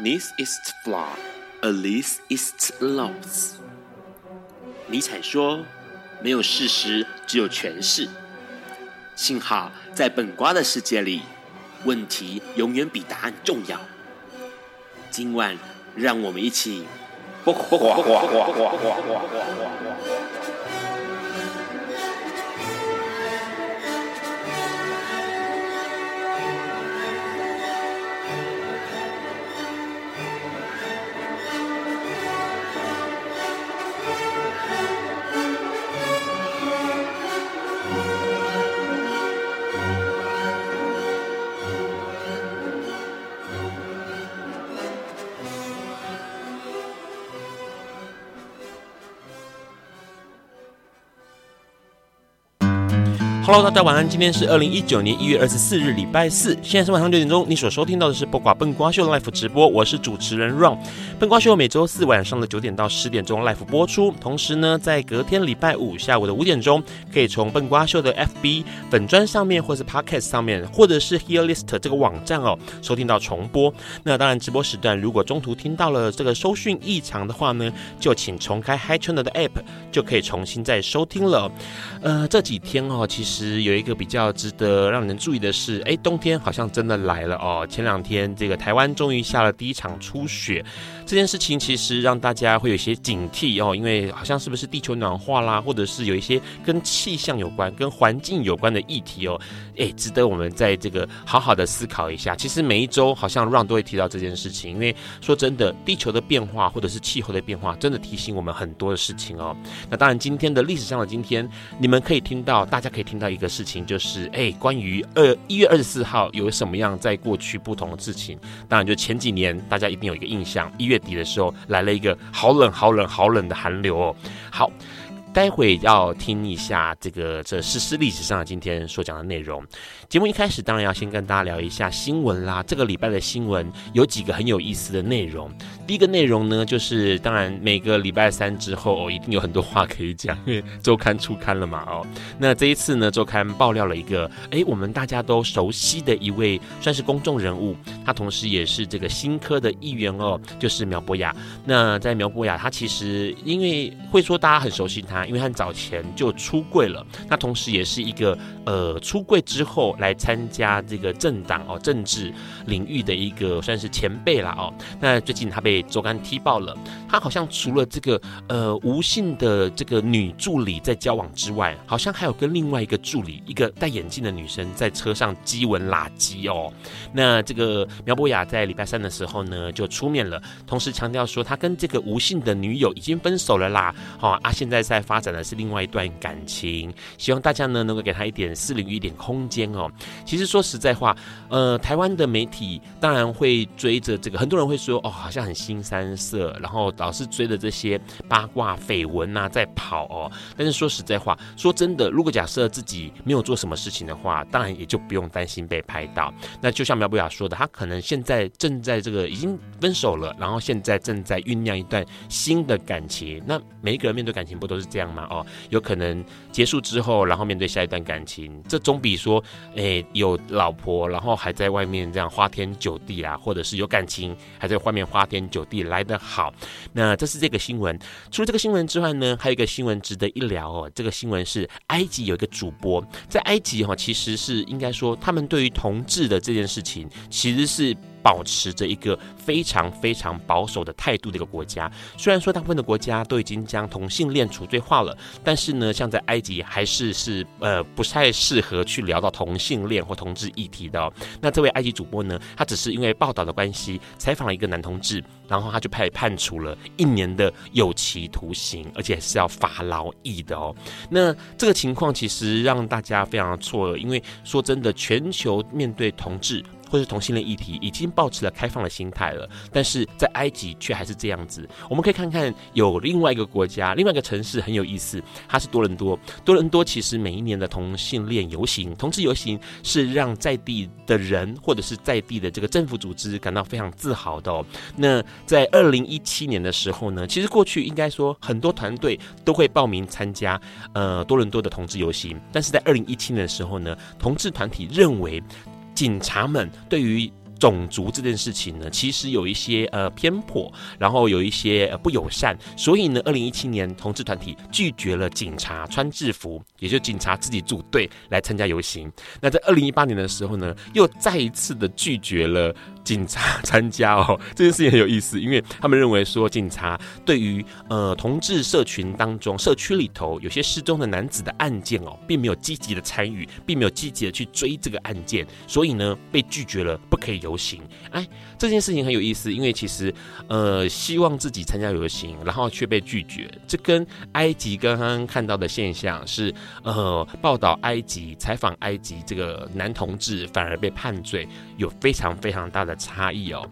This is flawed, at least it's lost。尼采说：“没有事实，只有诠释。”幸好在本瓜的世界里，问题永远比答案重要。今晚，让我们一起。Hello，大家晚安。今天是二零一九年一月二十四日，礼拜四，现在是晚上九点钟。你所收听到的是《不瓜笨瓜秀》Live 直播，我是主持人 Ron。笨瓜秀每周四晚上的九点到十点钟 Live 播出，同时呢，在隔天礼拜五下午的五点钟，可以从笨瓜秀的 FB 粉专上面，或是 Podcast 上面，或者是 Hearlist 这个网站哦，收听到重播。那当然，直播时段如果中途听到了这个收讯异常的话呢，就请重开 HiChannel 的 App，就可以重新再收听了。呃，这几天哦，其实。实有一个比较值得让人注意的是，哎，冬天好像真的来了哦。前两天这个台湾终于下了第一场初雪，这件事情其实让大家会有一些警惕哦，因为好像是不是地球暖化啦，或者是有一些跟气象有关、跟环境有关的议题哦，哎，值得我们在这个好好的思考一下。其实每一周好像 Ron 都会提到这件事情，因为说真的，地球的变化或者是气候的变化，真的提醒我们很多的事情哦。那当然，今天的历史上的今天，你们可以听到，大家可以听到。到一个事情就是，哎，关于二一月二十四号有什么样在过去不同的事情？当然，就前几年大家一定有一个印象，一月底的时候来了一个好冷、好冷、好冷的寒流哦。好。待会要听一下这个这史诗历史上今天所讲的内容。节目一开始当然要先跟大家聊一下新闻啦。这个礼拜的新闻有几个很有意思的内容。第一个内容呢，就是当然每个礼拜三之后，哦，一定有很多话可以讲，因为周刊出刊了嘛哦。那这一次呢，周刊爆料了一个，哎，我们大家都熟悉的一位算是公众人物，他同时也是这个新科的议员哦，就是苗博雅。那在苗博雅，他其实因为会说大家很熟悉他。因为他早前就出柜了，那同时也是一个呃出柜之后来参加这个政党哦政治领域的一个算是前辈啦哦。那最近他被周刊踢爆了，他好像除了这个呃吴姓的这个女助理在交往之外，好像还有跟另外一个助理，一个戴眼镜的女生在车上激吻拉鸡哦。那这个苗博雅在礼拜三的时候呢就出面了，同时强调说他跟这个吴姓的女友已经分手了啦。好啊，现在在。发展的是另外一段感情，希望大家呢能够给他一点私领域一点空间哦。其实说实在话，呃，台湾的媒体当然会追着这个，很多人会说哦，好像很新三色，然后老是追着这些八卦绯闻呐在跑哦。但是说实在话，说真的，如果假设自己没有做什么事情的话，当然也就不用担心被拍到。那就像苗博雅说的，他可能现在正在这个已经分手了，然后现在正在酝酿一段新的感情。那每一个人面对感情不都是这样？嘛哦，有可能结束之后，然后面对下一段感情，这总比说，诶有老婆，然后还在外面这样花天酒地啊，或者是有感情还在外面花天酒地来得好。那这是这个新闻。除了这个新闻之外呢，还有一个新闻值得一聊哦。这个新闻是埃及有一个主播，在埃及哈，其实是应该说他们对于同志的这件事情，其实是。保持着一个非常非常保守的态度的一个国家，虽然说大部分的国家都已经将同性恋除罪化了，但是呢，像在埃及还是是呃不太适合去聊到同性恋或同志议题的。那这位埃及主播呢，他只是因为报道的关系采访了一个男同志，然后他就被判处了一年的有期徒刑，而且是要罚劳役的哦。那这个情况其实让大家非常错愕，因为说真的，全球面对同志。或是同性恋议题已经保持了开放的心态了，但是在埃及却还是这样子。我们可以看看有另外一个国家，另外一个城市很有意思，它是多伦多。多伦多其实每一年的同性恋游行、同志游行是让在地的人或者是在地的这个政府组织感到非常自豪的哦。那在二零一七年的时候呢，其实过去应该说很多团队都会报名参加呃多伦多的同志游行，但是在二零一七年的时候呢，同志团体认为。警察们对于种族这件事情呢，其实有一些呃偏颇，然后有一些不友善，所以呢，二零一七年同志团体拒绝了警察穿制服，也就警察自己组队来参加游行。那在二零一八年的时候呢，又再一次的拒绝了。警察参加哦，这件事情很有意思，因为他们认为说，警察对于呃同志社群当中、社区里头有些失踪的男子的案件哦，并没有积极的参与，并没有积极的去追这个案件，所以呢，被拒绝了，不可以游行。哎，这件事情很有意思，因为其实呃，希望自己参加游行，然后却被拒绝，这跟埃及刚刚看到的现象是呃，报道埃及、采访埃及这个男同志反而被判罪，有非常非常大的。差异哦。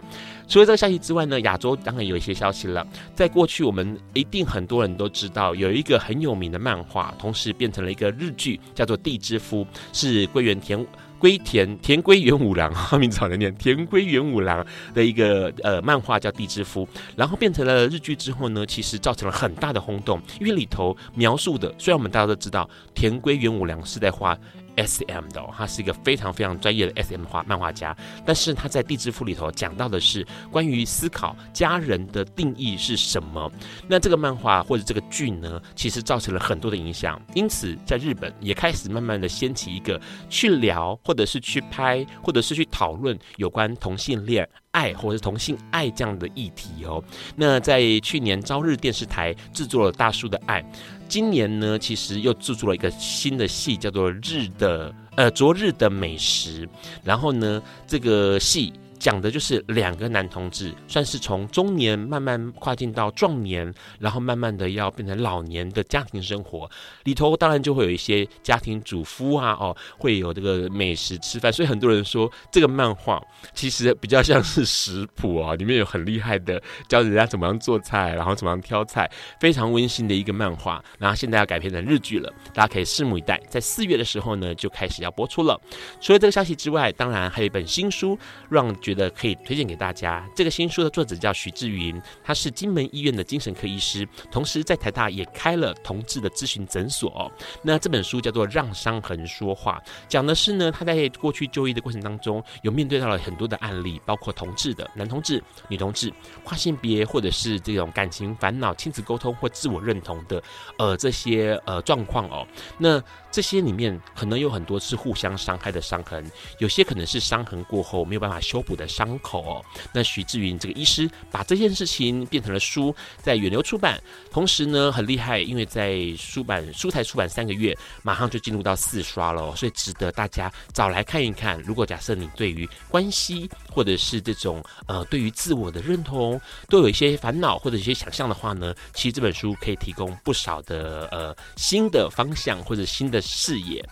除了这个消息之外呢，亚洲当然有一些消息了。在过去，我们一定很多人都知道有一个很有名的漫画，同时变成了一个日剧，叫做《地之夫》，是龟原田龟田田龟元五郎哈，名字好难念，田龟元五郎的一个呃漫画叫《地之夫》，然后变成了日剧之后呢，其实造成了很大的轰动，因为里头描述的，虽然我们大家都知道田龟元五郎是在画。S.M. 的、他是一个非常非常专业的 S.M. 画漫画家，但是他在《地之父》里头讲到的是关于思考家人的定义是什么。那这个漫画或者这个剧呢，其实造成了很多的影响，因此在日本也开始慢慢的掀起一个去聊，或者是去拍，或者是去讨论有关同性恋爱或者是同性爱这样的议题哦。那在去年朝日电视台制作了《大叔的爱》。今年呢，其实又制作了一个新的戏，叫做《日的呃昨日的美食》，然后呢，这个戏。讲的就是两个男同志，算是从中年慢慢跨进到壮年，然后慢慢的要变成老年的家庭生活里头，当然就会有一些家庭主妇啊，哦，会有这个美食吃饭，所以很多人说这个漫画其实比较像是食谱啊，里面有很厉害的教人家怎么样做菜，然后怎么样挑菜，非常温馨的一个漫画。然后现在要改编成日剧了，大家可以拭目以待，在四月的时候呢就开始要播出了。除了这个消息之外，当然还有一本新书让觉得可以推荐给大家。这个新书的作者叫徐志云，他是金门医院的精神科医师，同时在台大也开了同志的咨询诊所。那这本书叫做《让伤痕说话》，讲的是呢，他在过去就医的过程当中，有面对到了很多的案例，包括同志的男同志、女同志、跨性别，或者是这种感情烦恼、亲子沟通或自我认同的呃这些呃状况哦。那这些里面可能有很多是互相伤害的伤痕，有些可能是伤痕过后没有办法修补的伤口哦。那徐志云这个医师把这件事情变成了书，在远流出版，同时呢很厉害，因为在书版书才出版三个月，马上就进入到四刷了，所以值得大家找来看一看。如果假设你对于关系或者是这种呃对于自我的认同都有一些烦恼或者一些想象的话呢，其实这本书可以提供不少的呃新的方向或者新的。视野，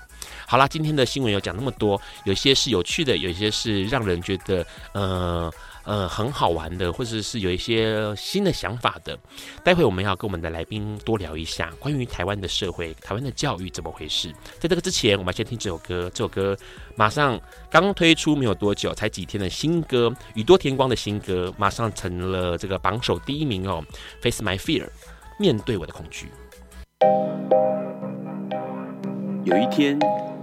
好啦，今天的新闻有讲那么多，有些是有趣的，有些是让人觉得呃呃很好玩的，或者是有一些新的想法的。待会我们要跟我们的来宾多聊一下关于台湾的社会、台湾的教育怎么回事。在这个之前，我们先听这首歌，这首歌马上刚推出没有多久，才几天的新歌，宇多田光的新歌，马上成了这个榜首第一名哦。Face My Fear，面对我的恐惧。有一天，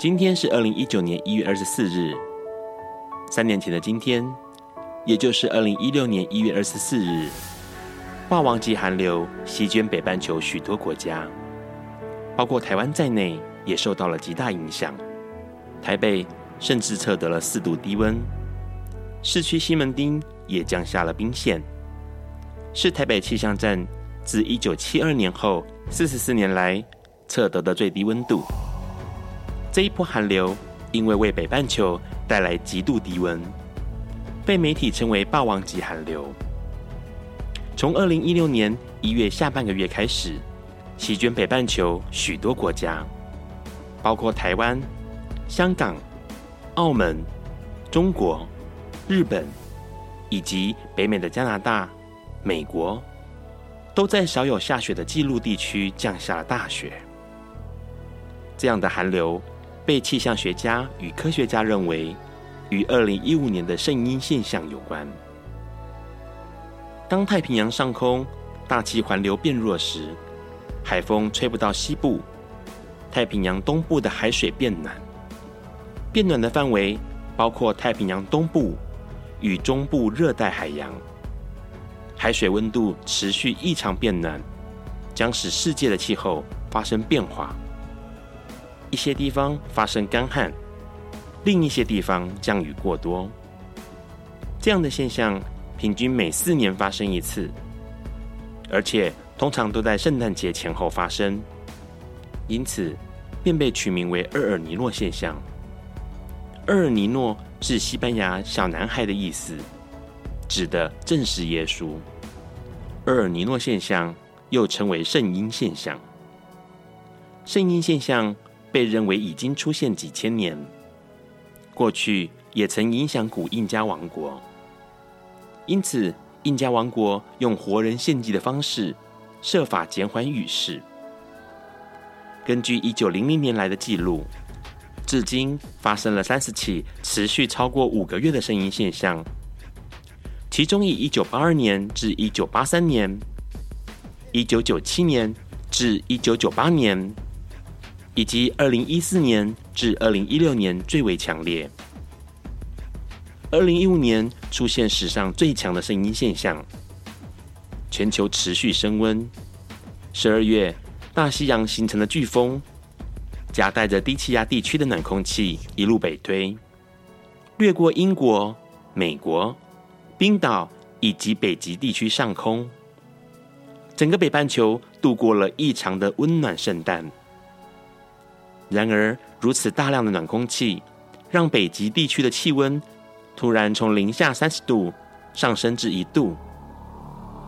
今天是二零一九年一月二十四日，三年前的今天，也就是二零一六年一月二十四日，霸王级寒流席卷北半球许多国家，包括台湾在内，也受到了极大影响。台北甚至测得了四度低温，市区西门町也降下了冰线，是台北气象站自一九七二年后四十四年来测得的最低温度。这一波寒流，因为为北半球带来极度低温，被媒体称为“霸王级寒流”。从二零一六年一月下半个月开始，席卷北半球许多国家，包括台湾、香港、澳门、中国、日本，以及北美的加拿大、美国，都在少有下雪的记录地区降下了大雪。这样的寒流被气象学家与科学家认为与二零一五年的圣婴现象有关。当太平洋上空大气环流变弱时，海风吹不到西部，太平洋东部的海水变暖。变暖的范围包括太平洋东部与中部热带海洋。海水温度持续异常变暖，将使世界的气候发生变化。一些地方发生干旱，另一些地方降雨过多。这样的现象平均每四年发生一次，而且通常都在圣诞节前后发生，因此便被取名为厄尔尼诺现象。厄尔尼诺是西班牙“小男孩”的意思，指的正是耶稣。厄尔尼诺现象又称为圣婴现象。圣婴现象。被认为已经出现几千年，过去也曾影响古印加王国，因此印加王国用活人献祭的方式，设法减缓雨势。根据一九零零年来的记录，至今发生了三十起持续超过五个月的圣婴现象，其中以一九八二年至一九八三年、一九九七年至一九九八年。以及二零一四年至二零一六年最为强烈。二零一五年出现史上最强的圣音现象，全球持续升温。十二月，大西洋形成了飓风，夹带着低气压地区的暖空气一路北推，掠过英国、美国、冰岛以及北极地区上空，整个北半球度过了异常的温暖圣诞。然而，如此大量的暖空气，让北极地区的气温突然从零下三十度上升至一度，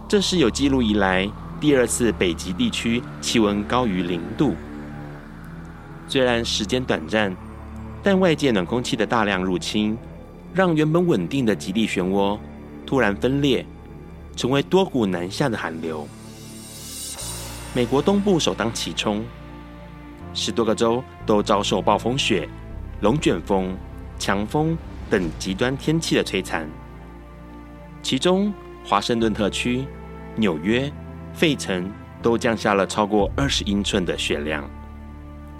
这是有记录以来第二次北极地区气温高于零度。虽然时间短暂，但外界暖空气的大量入侵，让原本稳定的极地漩涡突然分裂，成为多股南下的寒流。美国东部首当其冲。十多个州都遭受暴风雪、龙卷风、强风等极端天气的摧残，其中华盛顿特区、纽约、费城都降下了超过二十英寸的雪量，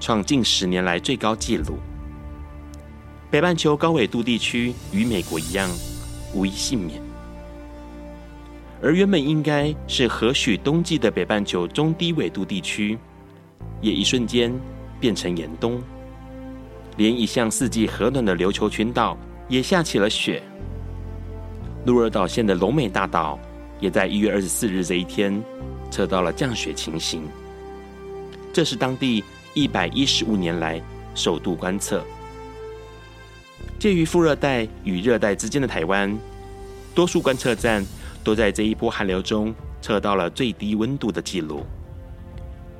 创近十年来最高纪录。北半球高纬度地区与美国一样，无一幸免，而原本应该是和许冬季的北半球中低纬度地区。也一瞬间变成严冬，连一向四季和暖的琉球群岛也下起了雪。鹿儿岛县的龙美大岛也在一月二十四日这一天测到了降雪情形，这是当地一百一十五年来首度观测。介于副热带与热带之间的台湾，多数观测站都在这一波寒流中测到了最低温度的记录。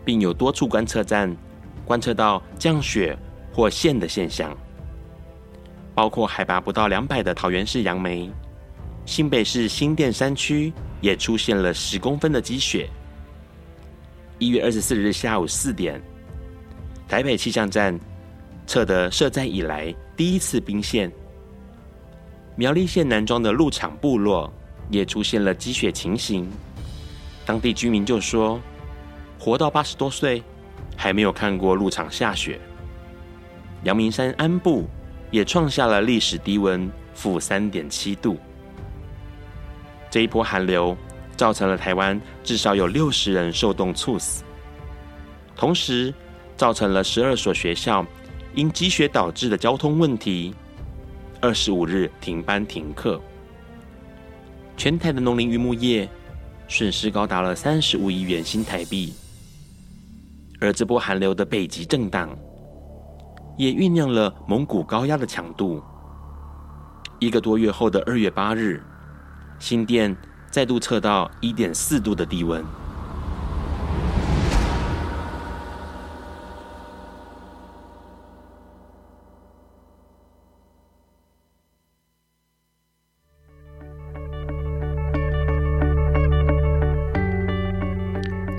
并有多处观测站观测到降雪或线的现象，包括海拔不到两百的桃园市杨梅、新北市新店山区也出现了十公分的积雪。一月二十四日下午四点，台北气象站测得设站以来第一次冰线。苗栗县南庄的鹿场部落也出现了积雪情形，当地居民就说。活到八十多岁，还没有看过鹿场下雪。阳明山安部也创下了历史低温负三点七度。这一波寒流造成了台湾至少有六十人受冻猝死，同时造成了十二所学校因积雪导致的交通问题，二十五日停班停课。全台的农林渔牧业损失高达了三十五亿元新台币。而这波寒流的北极震荡，也酝酿了蒙古高压的强度。一个多月后的二月八日，新店再度测到一点四度的低温。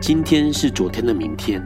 今天是昨天的明天，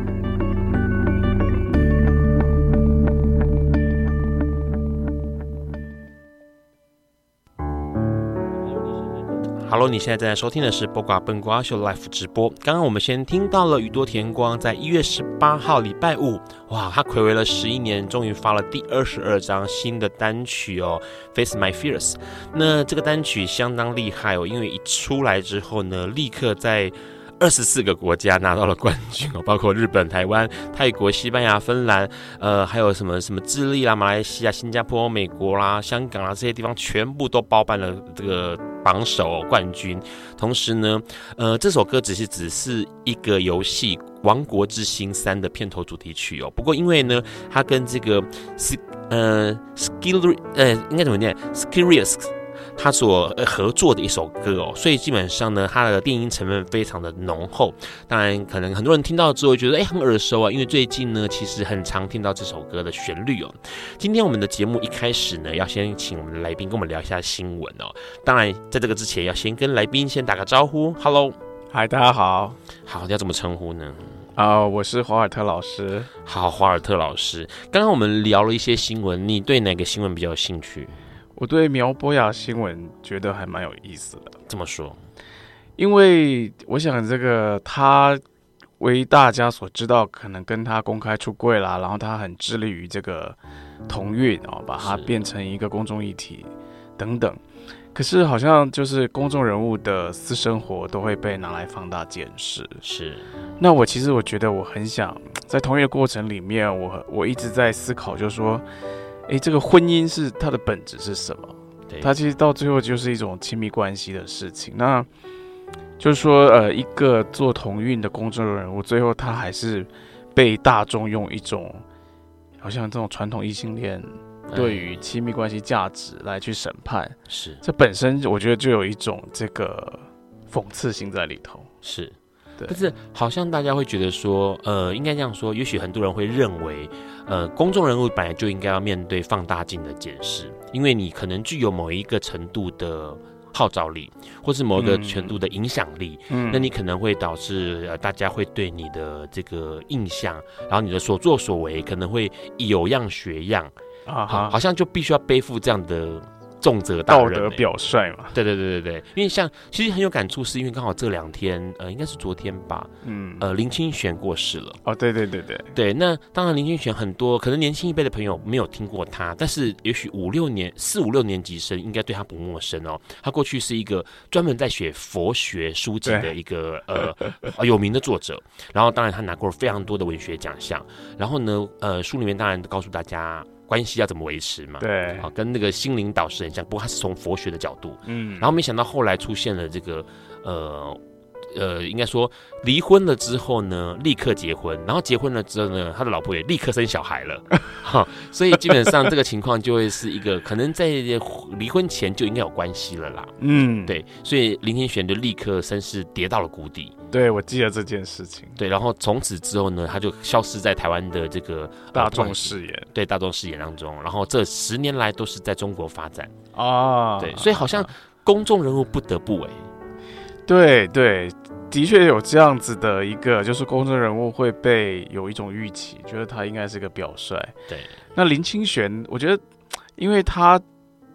？Hello，你现在正在收听的是《播瓜笨瓜秀》Live 直播。刚刚我们先听到了宇多田光在一月十八号礼拜五，哇，他睽违了十一年，终于发了第二十二张新的单曲哦，《Face My Fears》。那这个单曲相当厉害哦，因为一出来之后呢，立刻在二十四个国家拿到了冠军哦，包括日本、台湾、泰国、西班牙、芬兰，呃，还有什么什么智利啦、马来西亚、新加坡、美国啦、香港啦这些地方，全部都包办了这个榜首冠军。同时呢，呃，这首歌只是只是一个游戏《王国之心三》的片头主题曲哦。不过因为呢，它跟这个 S 呃 Skill 呃应该怎么念 Skillrious。他所合作的一首歌哦，所以基本上呢，他的电音成分非常的浓厚。当然，可能很多人听到之后觉得哎，很耳熟啊，因为最近呢，其实很常听到这首歌的旋律哦。今天我们的节目一开始呢，要先请我们的来宾跟我们聊一下新闻哦。当然，在这个之前，要先跟来宾先打个招呼，Hello，嗨，大家好，好，要怎么称呼呢？啊，uh, 我是华尔特老师。好，华尔特老师，刚刚我们聊了一些新闻，你对哪个新闻比较有兴趣？我对苗博雅新闻觉得还蛮有意思的。这么说，因为我想这个他为大家所知道，可能跟他公开出柜啦，然后他很致力于这个同运哦，把它变成一个公众议题等等。可是好像就是公众人物的私生活都会被拿来放大检视。是。那我其实我觉得我很想在同运的过程里面，我我一直在思考，就是说。诶，这个婚姻是它的本质是什么？对，它其实到最后就是一种亲密关系的事情。那就是说，呃，一个做同运的公众人物，最后他还是被大众用一种好像这种传统异性恋对于亲密关系价值来去审判。是，这本身我觉得就有一种这个讽刺性在里头。是。但是好像大家会觉得说，呃，应该这样说，也许很多人会认为，呃，公众人物本来就应该要面对放大镜的检视，因为你可能具有某一个程度的号召力，或是某一个程度的影响力，嗯，那你可能会导致呃大家会对你的这个印象，然后你的所作所为可能会有样学样啊，好，好像就必须要背负这样的。重责大任、欸，道德表率嘛？对对对对对，因为像其实很有感触，是因为刚好这两天，呃，应该是昨天吧，嗯，呃，林清玄过世了。哦，对对对对对，那当然林清玄很多可能年轻一辈的朋友没有听过他，但是也许五六年四五六年级生应该对他不陌生哦。他过去是一个专门在写佛学书籍的一个对呃 有名的作者，然后当然他拿过了非常多的文学奖项，然后呢，呃，书里面当然告诉大家。关系要怎么维持嘛？对，啊，跟那个心灵导师很像，不过他是从佛学的角度，嗯，然后没想到后来出现了这个，呃。呃，应该说离婚了之后呢，立刻结婚，然后结婚了之后呢，他的老婆也立刻生小孩了，哈，所以基本上这个情况就会是一个可能在离婚前就应该有关系了啦，嗯，对，所以林天玄就立刻身世跌到了谷底，对，我记得这件事情，对，然后从此之后呢，他就消失在台湾的这个大众视野，对，大众视野当中，然后这十年来都是在中国发展。啊，对，所以好像公众人物不得不为。对对，的确有这样子的一个，就是公众人物会被有一种预期，觉得他应该是个表率。对，那林清玄，我觉得，因为他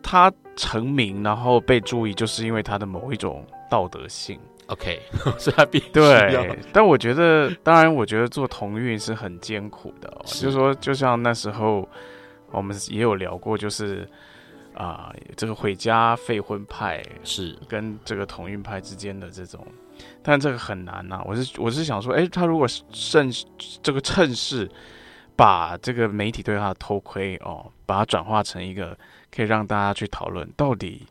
他成名，然后被注意，就是因为他的某一种道德性。OK，所以他必须对。但我觉得，当然，我觉得做同运是很艰苦的哦，是就是说，就像那时候我们也有聊过，就是。啊，这个毁家废婚派是跟这个同运派之间的这种，但这个很难呐、啊。我是我是想说，哎，他如果趁这个趁势，把这个媒体对他的偷窥哦，把它转化成一个可以让大家去讨论到底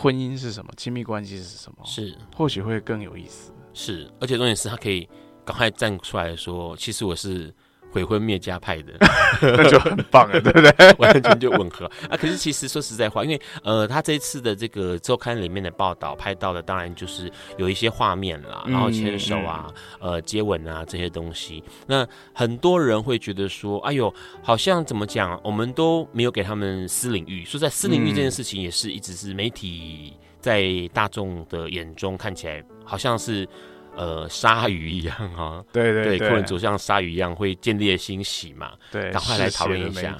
婚姻是什么，亲密关系是什么，是或许会更有意思。是，而且重点是他可以赶快站出来说，其实我是。毁婚灭家派的，那就很棒了，对不对？完全就吻合啊！可是其实说实在话，因为呃，他这一次的这个周刊里面的报道拍到的，当然就是有一些画面啦，然后牵手啊、呃接吻啊这些东西。那很多人会觉得说，哎呦，好像怎么讲，我们都没有给他们私领域。说在私领域这件事情，也是一直是媒体在大众的眼中看起来好像是。呃，鲨鱼一样哈、哦，对对对，对，客人走向鲨鱼一样会建立欣喜嘛，对，赶快来讨论一下，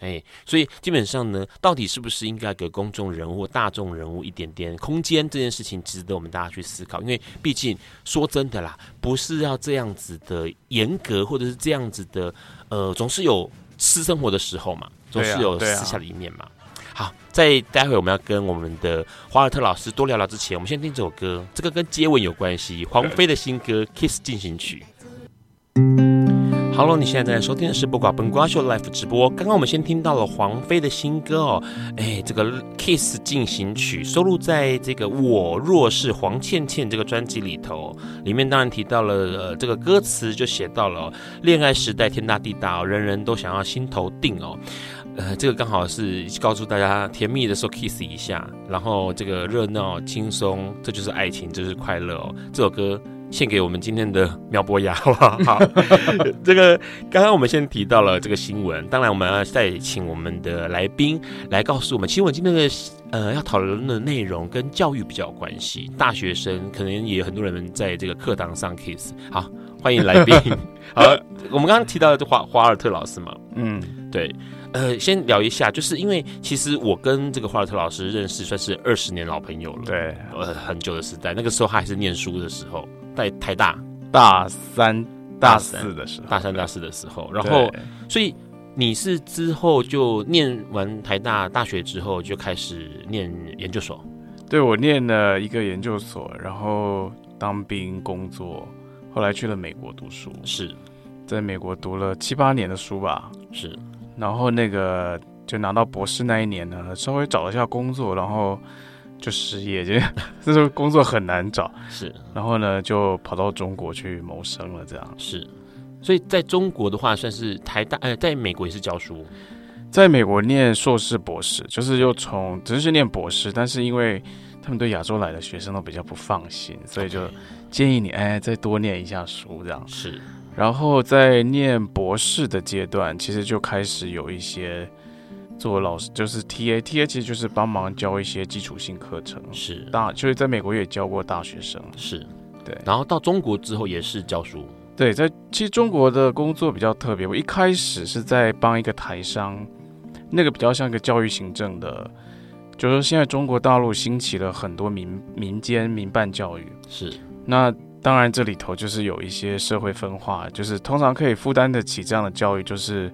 哎，所以基本上呢，到底是不是应该给公众人物、大众人物一点点空间，这件事情值得我们大家去思考，因为毕竟说真的啦，不是要这样子的严格，或者是这样子的，呃，总是有私生活的时候嘛，总是有私下的一面嘛。好，在待会我们要跟我们的华尔特老师多聊聊之前，我们先听这首歌，这个跟接吻有关系，黄飞的新歌《Kiss 进行曲》。Hello，你现在在收听的是不寡本瓜秀 Live 直播。刚刚我们先听到了黄飞的新歌哦，哎，这个《Kiss 进行曲》收录在这个《我若是黄倩倩》这个专辑里头，里面当然提到了呃这个歌词就写到了恋爱时代天大地大，人人都想要心头定哦。呃，这个刚好是告诉大家，甜蜜的时候 kiss 一下，然后这个热闹轻松，这就是爱情，这就是快乐哦。这首歌献给我们今天的苗博雅，好不好？好，这个刚刚我们先提到了这个新闻，当然我们要再请我们的来宾来告诉我们，其实我今天的呃要讨论的内容跟教育比较有关系，大学生可能也有很多人在这个课堂上 kiss。好，欢迎来宾。好，我们刚刚提到的华华尔特老师嘛，嗯，对。呃，先聊一下，就是因为其实我跟这个华尔特老师认识算是二十年老朋友了，对，呃，很久的时代，那个时候他还是念书的时候，在台大大三、大四的时候，大三、大四的时候，然后，所以你是之后就念完台大大学之后就开始念研究所？对，我念了一个研究所，然后当兵工作，后来去了美国读书，是。在美国读了七八年的书吧，是。然后那个就拿到博士那一年呢，稍微找了一下工作，然后就失业，就这时候工作很难找。是，然后呢就跑到中国去谋生了，这样。是，所以在中国的话，算是台大，呃，在美国也是教书，在美国念硕士、博士，就是又从只是念博士，但是因为他们对亚洲来的学生都比较不放心，所以就建议你哎再多念一下书，这样。是。然后在念博士的阶段，其实就开始有一些做老师，就是 TA，TA 其实就是帮忙教一些基础性课程。是大，就是在美国也教过大学生。是，对。然后到中国之后也是教书。对，在其实中国的工作比较特别。我一开始是在帮一个台商，那个比较像一个教育行政的，就是说现在中国大陆兴起了很多民民间民办教育。是，那。当然，这里头就是有一些社会分化，就是通常可以负担得起这样的教育，就是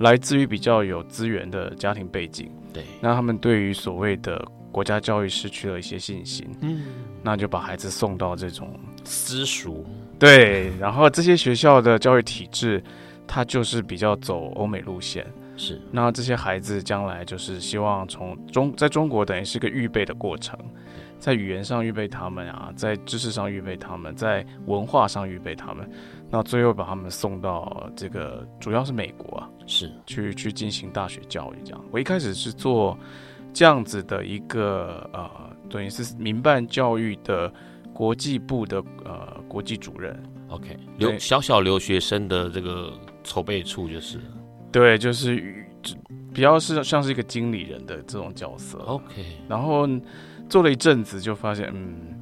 来自于比较有资源的家庭背景。对，那他们对于所谓的国家教育失去了一些信心，嗯，那就把孩子送到这种私塾。对，然后这些学校的教育体制，它就是比较走欧美路线。是，那这些孩子将来就是希望从中在中国等于是个预备的过程。在语言上预备他们啊，在知识上预备他们，在文化上预备他们，那最后把他们送到这个主要是美国啊，是去去进行大学教育这样。我一开始是做这样子的一个呃，等于是民办教育的国际部的呃国际主任。OK，留小小留学生的这个筹备处就是，对，就是比较是像是一个经理人的这种角色。OK，然后。做了一阵子，就发现，嗯，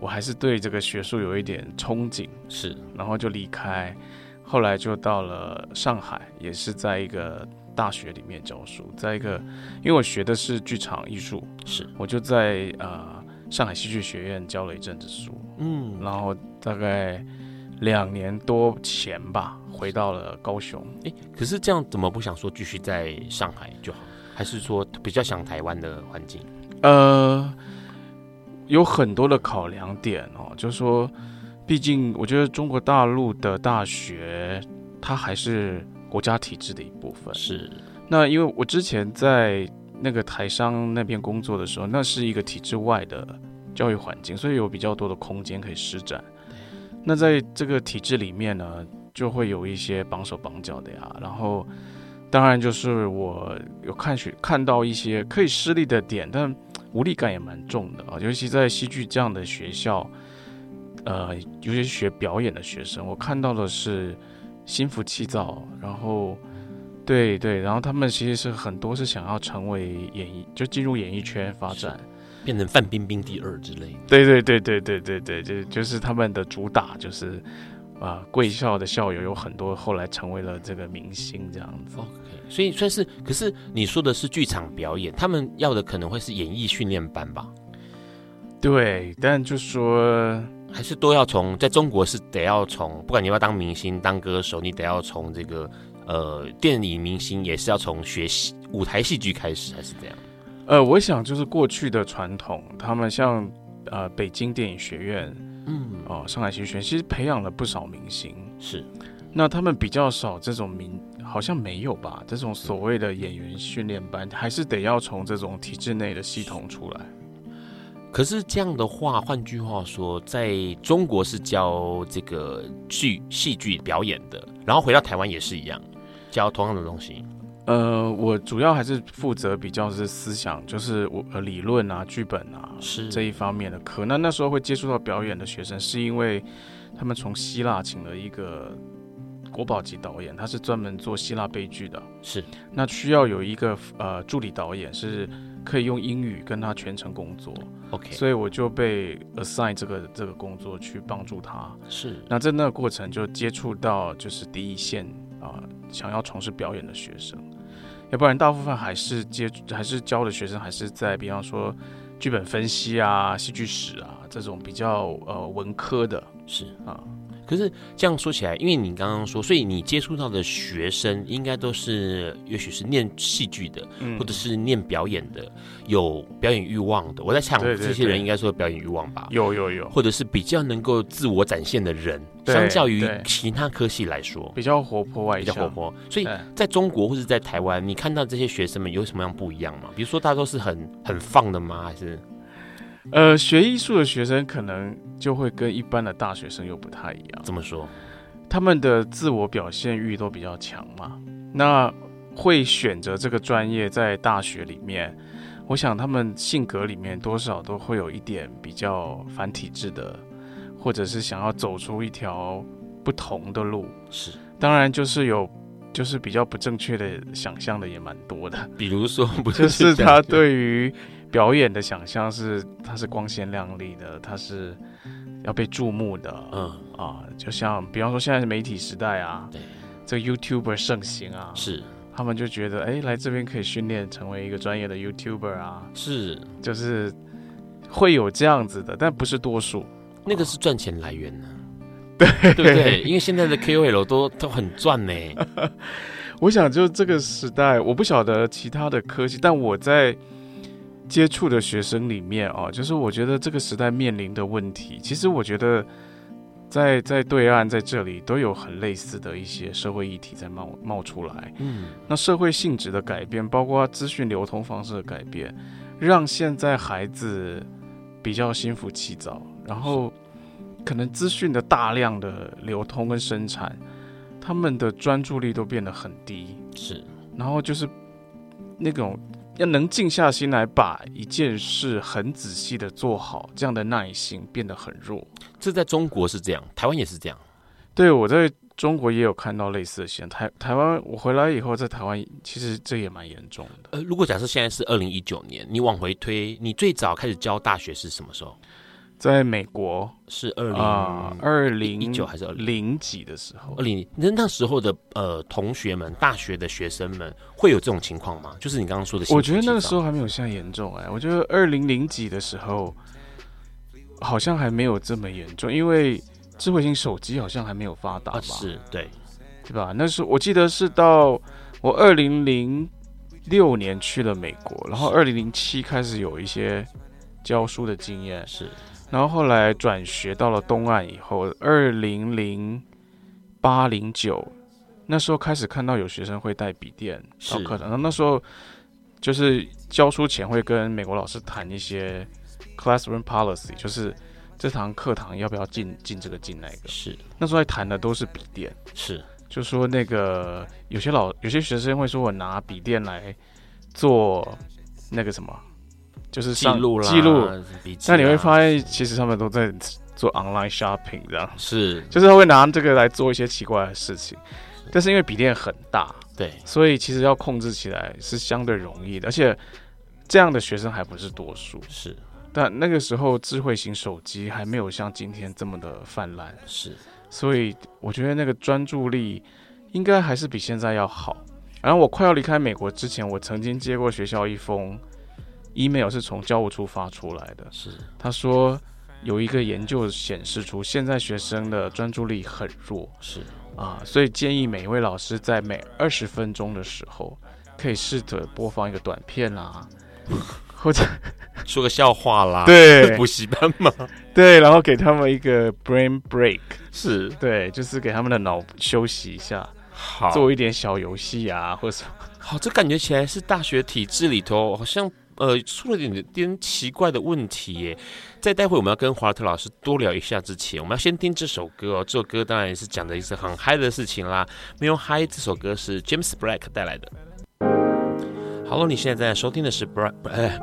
我还是对这个学术有一点憧憬，是，然后就离开，后来就到了上海，也是在一个大学里面教书，在一个，因为我学的是剧场艺术，是，我就在呃上海戏剧学院教了一阵子书，嗯，然后大概两年多前吧，回到了高雄，诶，可是这样怎么不想说继续在上海就好，还是说比较想台湾的环境？呃，有很多的考量点哦，就是说，毕竟我觉得中国大陆的大学，它还是国家体制的一部分。是。那因为我之前在那个台商那边工作的时候，那是一个体制外的教育环境，所以有比较多的空间可以施展。那在这个体制里面呢，就会有一些绑手绑脚的呀。然后，当然就是我有看学看到一些可以施力的点，但无力感也蛮重的啊。尤其在戏剧这样的学校，呃，尤其是学表演的学生，我看到的是心浮气躁，然后。对对，然后他们其实是很多是想要成为演艺，就进入演艺圈发展，变成范冰冰第二之类。对对对对对对对，就就是他们的主打就是，啊，贵校的校友有很多后来成为了这个明星这样子。所以算是，可是你说的是剧场表演，他们要的可能会是演艺训练班吧？对，但就说还是都要从在中国是得要从，不管你要当明星、当歌手，你得要从这个。呃，电影明星也是要从学习舞台戏剧开始，还是这样？呃，我想就是过去的传统，他们像呃北京电影学院，嗯，哦、呃，上海戏剧学院，其实培养了不少明星。是，那他们比较少这种明，好像没有吧？这种所谓的演员训练班，还是得要从这种体制内的系统出来。可是这样的话，换句话说，在中国是教这个剧戏剧表演的，然后回到台湾也是一样。教同样的东西，呃，我主要还是负责比较是思想，就是我呃理论啊、剧本啊是这一方面的课。那那时候会接触到表演的学生，是因为他们从希腊请了一个国宝级导演，他是专门做希腊悲剧的。是，那需要有一个呃助理导演，是可以用英语跟他全程工作。OK，所以我就被 assign 这个这个工作去帮助他。是，那在那个过程就接触到就是第一线啊。呃想要从事表演的学生，要不然大部分还是接还是教的学生还是在比方说剧本分析啊、戏剧史啊这种比较呃文科的，是啊。可是这样说起来，因为你刚刚说，所以你接触到的学生应该都是，也许是念戏剧的，嗯，或者是念表演的，有表演欲望的。我在想，这些人应该说有表演欲望吧？有有有，或者是比较能够自我展现的人，相较于其他科系来说，比较活泼外向，比较活泼。所以在中国或者在台湾，你看到这些学生们有什么样不一样吗？比如说，大家都是很很放的吗？还是？呃，学艺术的学生可能就会跟一般的大学生又不太一样。怎么说？他们的自我表现欲都比较强嘛。那会选择这个专业在大学里面，我想他们性格里面多少都会有一点比较反体制的，或者是想要走出一条不同的路。是，当然就是有，就是比较不正确的想象的也蛮多的。比如说，不就是他对于。表演的想象是，它是光鲜亮丽的，它是要被注目的，嗯。啊，就像比方说现在是媒体时代啊，对，这个 YouTuber 盛行啊，是，他们就觉得，哎、欸，来这边可以训练成为一个专业的 YouTuber 啊，是，就是会有这样子的，但不是多数，那个是赚钱来源呢、啊，对。对不对？因为现在的 KOL 都都很赚呢，我想就这个时代，我不晓得其他的科技，但我在。接触的学生里面啊，就是我觉得这个时代面临的问题，其实我觉得在在对岸在这里都有很类似的一些社会议题在冒冒出来。嗯，那社会性质的改变，包括资讯流通方式的改变，让现在孩子比较心浮气躁，然后可能资讯的大量的流通跟生产，他们的专注力都变得很低。是，然后就是那种。要能静下心来把一件事很仔细的做好，这样的耐心变得很弱。这在中国是这样，台湾也是这样。对，我在中国也有看到类似的现象。台台湾，我回来以后在台湾，其实这也蛮严重的。呃，如果假设现在是二零一九年，你往回推，你最早开始教大学是什么时候？在美国是二零二零一九还是二零几的时候？二零那那时候的呃同学们，大学的学生们会有这种情况吗？就是你刚刚说的，我觉得那个时候还没有现在严重哎、欸。我觉得二零零几的时候好像还没有这么严重，因为智慧型手机好像还没有发达吧？是对，对吧？那时候我记得是到我二零零六年去了美国，然后二零零七开始有一些教书的经验是。然后后来转学到了东岸以后，二零零八零九那时候开始看到有学生会带笔电到课堂，那那时候就是教书前会跟美国老师谈一些 classroom policy，就是这堂课堂要不要进进这个进那个。是。那时候在谈的都是笔电，是。就说那个有些老有些学生会说我拿笔电来做那个什么，就是记录记录，笔记。但你会发现其实他们都在做 online shopping，这样是就是他会拿这个来做一些奇怪的事情。但是因为笔电很大，对，所以其实要控制起来是相对容易的，而且这样的学生还不是多数。是，但那个时候智慧型手机还没有像今天这么的泛滥。是，所以我觉得那个专注力应该还是比现在要好。然后我快要离开美国之前，我曾经接过学校一封 email，是从教务处发出来的。是，他说有一个研究显示出现在学生的专注力很弱。是。啊，所以建议每一位老师在每二十分钟的时候，可以试着播放一个短片啦，或者说个笑话啦，对，补习班嘛，对，然后给他们一个 brain break，是对，就是给他们的脑休息一下，好，做一点小游戏啊，或者什么好，这感觉起来是大学体制里头好像。呃，出了点点奇怪的问题耶。在待会我们要跟华特老师多聊一下之前，我们要先听这首歌哦。这首歌当然也是讲的一些很嗨的事情啦。没有嗨，这首歌是 James Black 带来的。Hello，你现在在收听的是 Black，哎，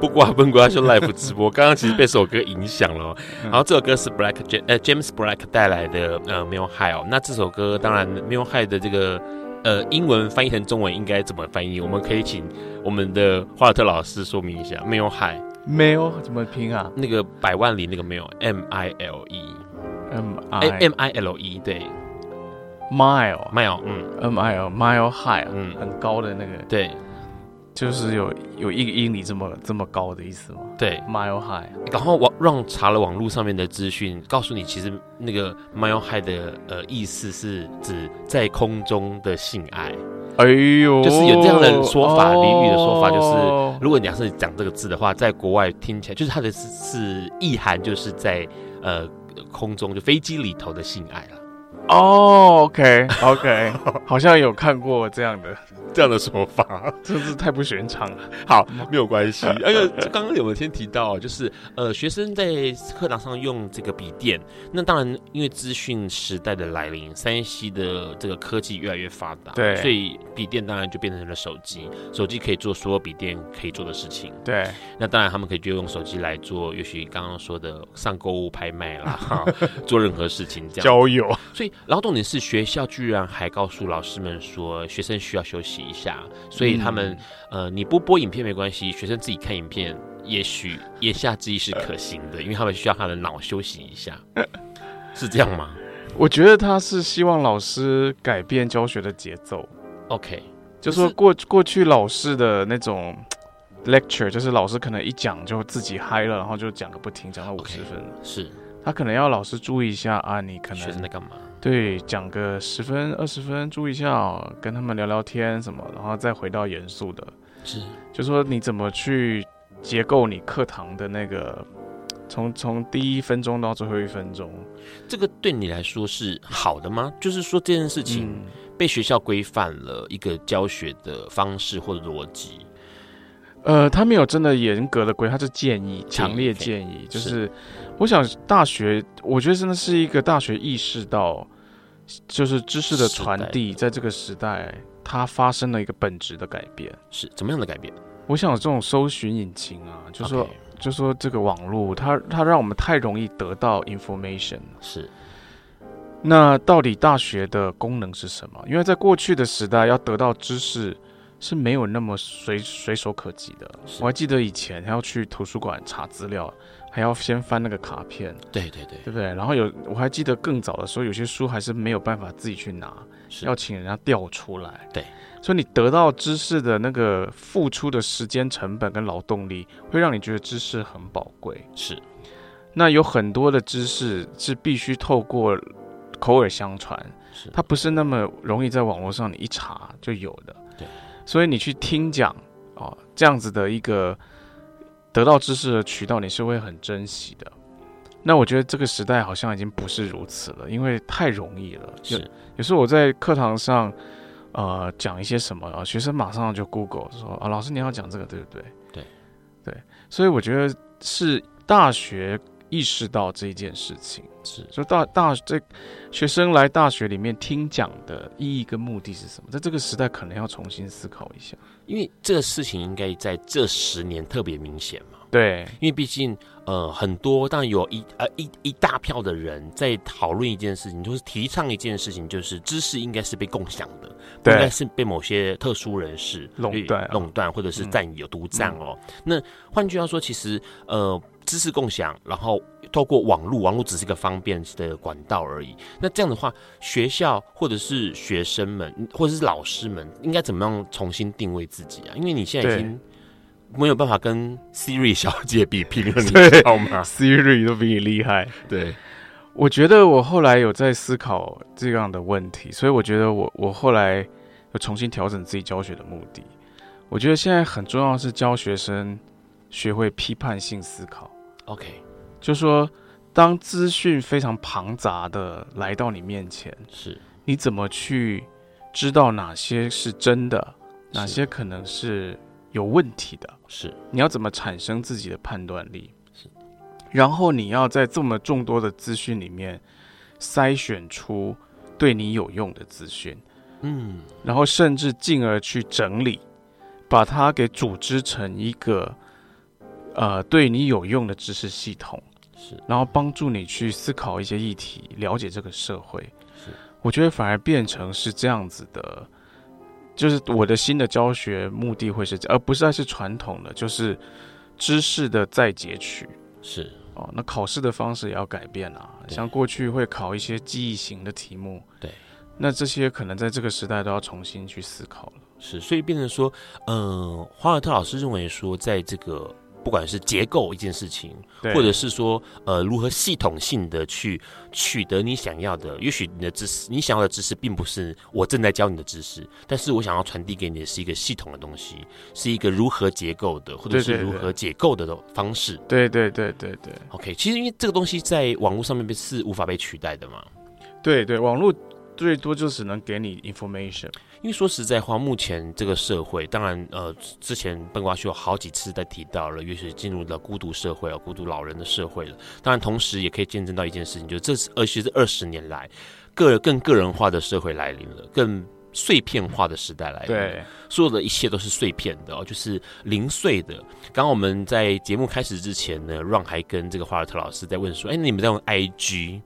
不不挂不挂就 Live 直播。刚刚其实被这首歌影响了。然后这首歌是 Black 呃 James Black 带来的呃没有嗨哦。那这首歌当然没有嗨的这个。呃，英文翻译成中文应该怎么翻译？我们可以请我们的华尔特老师说明一下。没有海，没有怎么拼啊？那个百万里那个没有，M I L E，M I M I L E，对，mile，mile，嗯，M I L，mile high，嗯，很高的那个，对。就是有有一个英里这么这么高的意思吗？对，mile high。然后网让查了网络上面的资讯，告诉你其实那个 mile high 的呃意思是指在空中的性爱。哎呦，就是有这样的说法，俚语的说法就是，如果你要是讲这个字的话，在国外听起来就是它的是是意涵，就是在呃空中就飞机里头的性爱了。哦，OK，OK，好像有看过这样的。这样的说法真是太不寻常了。好，没有关系。而 且刚刚有没有先提到，就是呃，学生在课堂上用这个笔电，那当然因为资讯时代的来临，三 C 的这个科技越来越发达，对，所以笔电当然就变成了手机。手机可以做所有笔电可以做的事情。对，那当然他们可以就用手机来做，也许刚刚说的上购物拍卖啦，做任何事情这样。交友。所以，然后重点是学校居然还告诉老师们说，学生需要休息一下，所以他们、嗯、呃，你不播影片没关系，学生自己看影片，也许言下之意是可行的，因为他们需要他的脑休息一下，是这样吗？我觉得他是希望老师改变教学的节奏。OK，就说过过去老师的那种 lecture，就是老师可能一讲就自己嗨了，然后就讲个不停，讲到五十分。Okay, 是，他可能要老师注意一下啊，你可能学生在干嘛？对，讲个十分二十分，注意一下哦，跟他们聊聊天什么，然后再回到严肃的。是，就说你怎么去结构你课堂的那个，从从第一分钟到最后一分钟，这个对你来说是好的吗？就是说这件事情被学校规范了一个教学的方式或者逻辑。呃，他没有真的严格的规，他是建议，强烈建议，就是，是我想大学，我觉得真的是一个大学意识到。就是知识的传递，在这个时代，它发生了一个本质的改变。是怎么样的改变？我想这种搜寻引擎啊，就说，Okay. 就说这个网络，它它让我们太容易得到 information。是。那到底大学的功能是什么？因为在过去的时代，要得到知识是没有那么随随手可及的。我还记得以前还要去图书馆查资料。还要先翻那个卡片，对对对，对不对？然后有我还记得更早的时候，有些书还是没有办法自己去拿，是要请人家调出来。对，所以你得到知识的那个付出的时间成本跟劳动力，会让你觉得知识很宝贵。是，那有很多的知识是必须透过口耳相传，是它不是那么容易在网络上你一查就有的。对，所以你去听讲哦，这样子的一个。得到知识的渠道，你是会很珍惜的。那我觉得这个时代好像已经不是如此了，因为太容易了。是，有时候我在课堂上，呃讲一些什么，学生马上就 Google 说啊，老师你要讲这个对不对？对对，所以我觉得是大学意识到这一件事情，是。就大大这学生来大学里面听讲的意义跟目的是什么？在这个时代可能要重新思考一下，因为这个事情应该在这十年特别明显嘛。对，因为毕竟，呃，很多当然有一呃一一大票的人在讨论一件事情，就是提倡一件事情，就是知识应该是被共享的，不应该是被某些特殊人士垄断、垄断或者是占有、独占哦。嗯、那换句话说，其实呃，知识共享，然后透过网络，网络只是一个方便的管道而已。那这样的话，学校或者是学生们，或者是老师们，应该怎么样重新定位自己啊？因为你现在已经。没有办法跟 Siri 小姐比拼了，你知道吗？Siri 都比你厉害。对，我觉得我后来有在思考这样的问题，所以我觉得我我后来有重新调整自己教学的目的。我觉得现在很重要的是教学生学会批判性思考。OK，就说当资讯非常庞杂的来到你面前，是。你怎么去知道哪些是真的，哪些可能是有问题的？是，你要怎么产生自己的判断力？是，然后你要在这么众多的资讯里面筛选出对你有用的资讯，嗯，然后甚至进而去整理，把它给组织成一个呃对你有用的知识系统，是，然后帮助你去思考一些议题，了解这个社会。是，我觉得反而变成是这样子的。就是我的新的教学目的会是这，而不是还是传统的，就是知识的再截取。是哦，那考试的方式也要改变啊，像过去会考一些记忆型的题目，对，那这些可能在这个时代都要重新去思考了。是，所以变成说，嗯、呃，华尔特老师认为说，在这个。不管是结构一件事情，或者是说，呃，如何系统性的去取得你想要的，也许你的知识，你想要的知识，并不是我正在教你的知识，但是我想要传递给你的是一个系统的东西，是一个如何结构的，或者是如何解构的方式。对对对对对。OK，其实因为这个东西在网络上面是无法被取代的嘛。对对，网络最多就只能给你 information。因为说实在话，目前这个社会，当然，呃，之前笨瓜秀有好几次在提到了，也许进入了孤独社会啊，孤独老人的社会了。当然，同时也可以见证到一件事情，就是这是，而且是二十年来，个更个人化的社会来临了，更碎片化的时代来临。对，所有的一切都是碎片的哦，就是零碎的。刚刚我们在节目开始之前呢，Ron 还跟这个华尔特老师在问说：“哎，你们在用 IG？”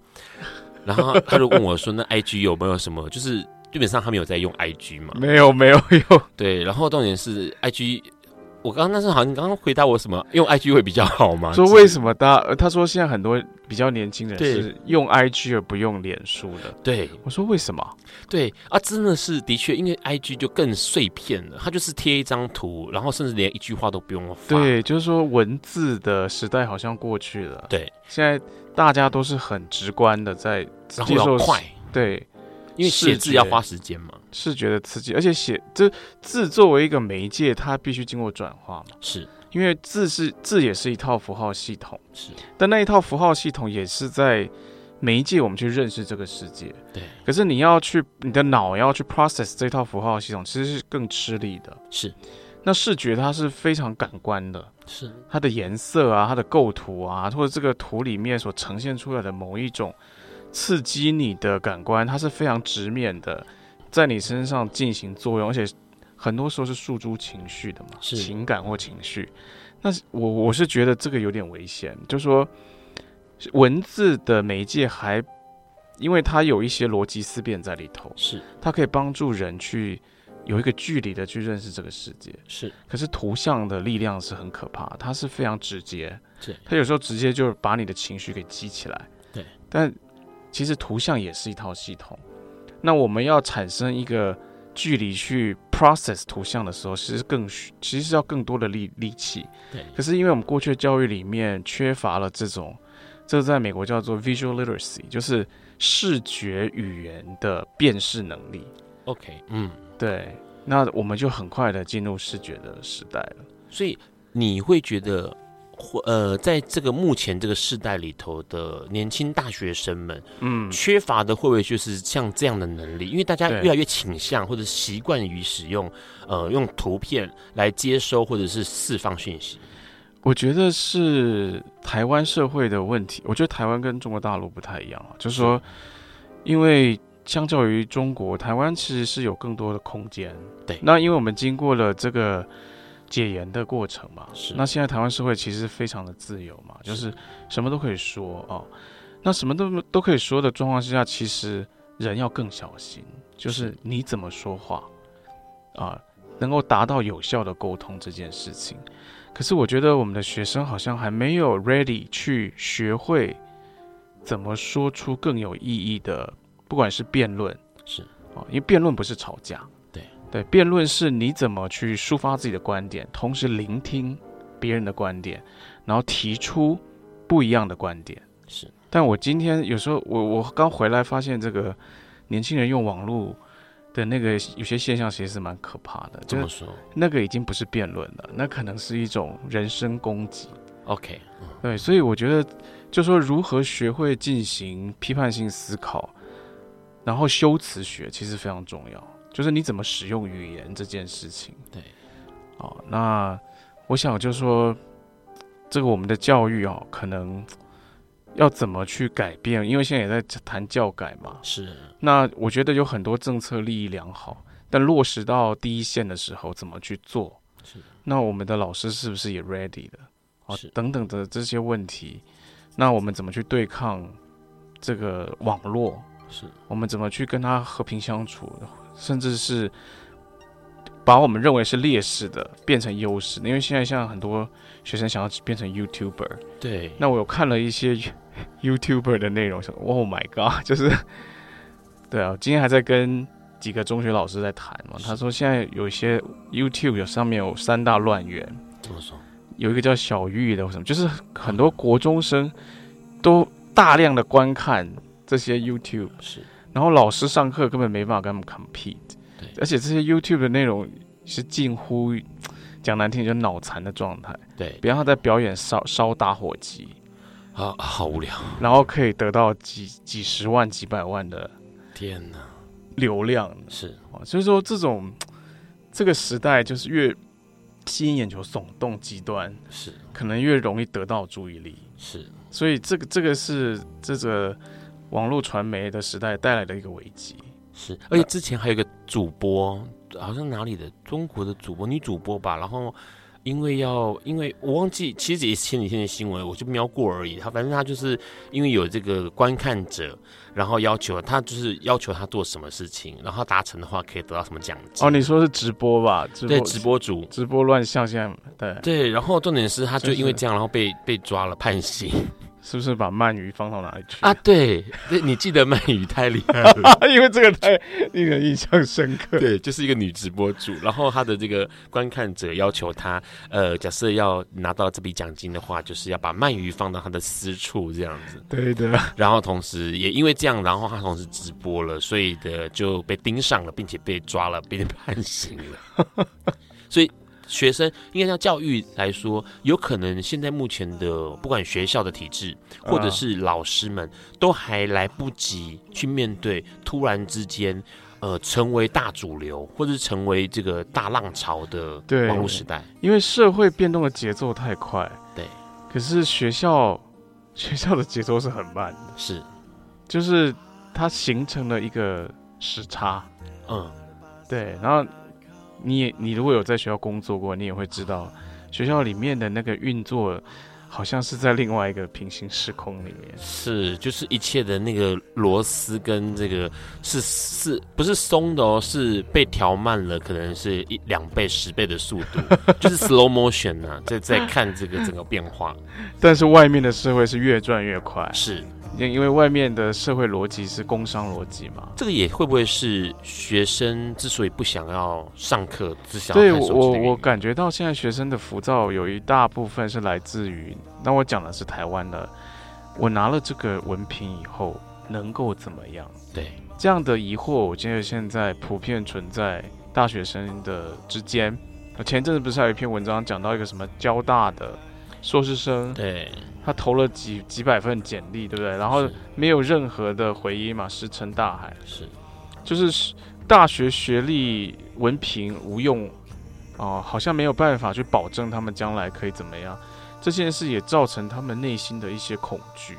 然后他就问我说：“那 IG 有没有什么？就是？”基本上他没有在用 IG 嘛？没有，没有 用。对，然后重点是 IG，我刚刚那时候好像你刚刚回答我什么？用 IG 会比较好吗？说为什么大？他说现在很多比较年轻人是用 IG 而不用脸书的。对，我说为什么？对啊，真的是的确，因为 IG 就更碎片了，它就是贴一张图，然后甚至连一句话都不用发。对，就是说文字的时代好像过去了。对，现在大家都是很直观的在接受快。对。因为写字要花时间嘛，视觉的刺激，而且写这字作为一个媒介，它必须经过转化嘛。是，因为字是字也是一套符号系统，是，但那一套符号系统也是在媒介我们去认识这个世界。对，可是你要去你的脑要去 process 这套符号系统，其实是更吃力的。是，那视觉它是非常感官的，是它的颜色啊，它的构图啊，或者这个图里面所呈现出来的某一种。刺激你的感官，它是非常直面的，在你身上进行作用，而且很多时候是诉诸情绪的嘛，是情感或情绪。那我我是觉得这个有点危险，就是说文字的媒介还，因为它有一些逻辑思辨在里头，是它可以帮助人去有一个距离的去认识这个世界，是。可是图像的力量是很可怕，它是非常直接，对，它有时候直接就把你的情绪给激起来，对，但。其实图像也是一套系统，那我们要产生一个距离去 process 图像的时候，其实更其实是要更多的力力气。对。可是因为我们过去的教育里面缺乏了这种，这个在美国叫做 visual literacy，就是视觉语言的辨识能力。OK，嗯，对。那我们就很快的进入视觉的时代了。所以你会觉得或呃，在这个目前这个世代里头的年轻大学生们，嗯，缺乏的会不会就是像这样的能力？因为大家越来越倾向或者习惯于使用呃用图片来接收或者是释放讯息。我觉得是台湾社会的问题。我觉得台湾跟中国大陆不太一样啊，就是说，因为相较于中国，台湾其实是有更多的空间。对，那因为我们经过了这个。解严的过程嘛，是。那现在台湾社会其实非常的自由嘛，就是什么都可以说哦。那什么都都可以说的状况之下，其实人要更小心，就是你怎么说话啊，能够达到有效的沟通这件事情。可是我觉得我们的学生好像还没有 ready 去学会怎么说出更有意义的，不管是辩论是啊，因为辩论不是吵架。对，辩论是你怎么去抒发自己的观点，同时聆听别人的观点，然后提出不一样的观点。是，但我今天有时候我我刚回来发现，这个年轻人用网络的那个有些现象，其实是蛮可怕的。怎么说？那个已经不是辩论了，那可能是一种人身攻击。OK，嗯，对，所以我觉得，就说如何学会进行批判性思考，然后修辞学其实非常重要。就是你怎么使用语言这件事情，对，哦，那我想就是说，这个我们的教育哦，可能要怎么去改变？因为现在也在谈教改嘛。是。那我觉得有很多政策利益良好，但落实到第一线的时候怎么去做？是。那我们的老师是不是也 ready 的？哦，等等的这些问题，那我们怎么去对抗这个网络？是。我们怎么去跟他和平相处？甚至是把我们认为是劣势的变成优势，因为现在像很多学生想要变成 YouTuber，对，那我有看了一些 YouTuber 的内容，说 Oh my God，就是对啊，今天还在跟几个中学老师在谈嘛，他说现在有一些 YouTube 有上面有三大乱源，怎么说？有一个叫小玉的，或什么，就是很多国中生都大量的观看这些 YouTube，是。然后老师上课根本没办法跟他们 compete，对，而且这些 YouTube 的内容是近乎讲难听，就脑残的状态，对，比方他在表演烧烧打火机，啊，好无聊，然后可以得到几几十万、几百万的天哪。流量，是。啊，所以说这种这个时代就是越吸引眼球、耸动极端，是。可能越容易得到注意力，是，所以这个这个是这个。网络传媒的时代带来的一个危机，是，而且之前还有一个主播，好像哪里的中国的主播，女主播吧，然后因为要，因为我忘记，其实也是前几天的新闻，我就瞄过而已。他反正他就是因为有这个观看者，然后要求他就是要求他做什么事情，然后达成的话可以得到什么奖金。哦，你说是直播吧？直播对，直播主，直播乱象，现在对对，然后重点是他就因为这样，然后被被抓了，判刑。是不是把鳗鱼放到哪里去啊？对，你记得鳗鱼太厉害了，因为这个太令人印象深刻。对，就是一个女直播主，然后她的这个观看者要求她，呃，假设要拿到这笔奖金的话，就是要把鳗鱼放到她的私处这样子。对的。然后同时也因为这样，然后她同时直播了，所以的就被盯上了，并且被抓了，被判刑了。所以。学生应该像教育来说，有可能现在目前的不管学校的体制，或者是老师们，都还来不及去面对突然之间，呃，成为大主流或者是成为这个大浪潮的网络时代。因为社会变动的节奏太快，对。可是学校学校的节奏是很慢的，是，就是它形成了一个时差。嗯，对，然后。你你如果有在学校工作过，你也会知道，学校里面的那个运作，好像是在另外一个平行时空里面。是，就是一切的那个螺丝跟这个是是不是松的哦？是被调慢了，可能是一两倍、十倍的速度，就是 slow motion 呢、啊，在在看这个整个变化。但是外面的社会是越转越快。是。因因为外面的社会逻辑是工商逻辑嘛，这个也会不会是学生之所以不想要上课，只想？对，我我感觉到现在学生的浮躁有一大部分是来自于，那我讲的是台湾的，我拿了这个文凭以后能够怎么样？对，这样的疑惑，我觉得现在普遍存在大学生的之间。前阵子不是还有一篇文章讲到一个什么交大的？硕士生，对，他投了几几百份简历，对不对？然后没有任何的回音嘛，石沉大海。是，就是大学学历文凭无用哦、呃，好像没有办法去保证他们将来可以怎么样。这件事也造成他们内心的一些恐惧，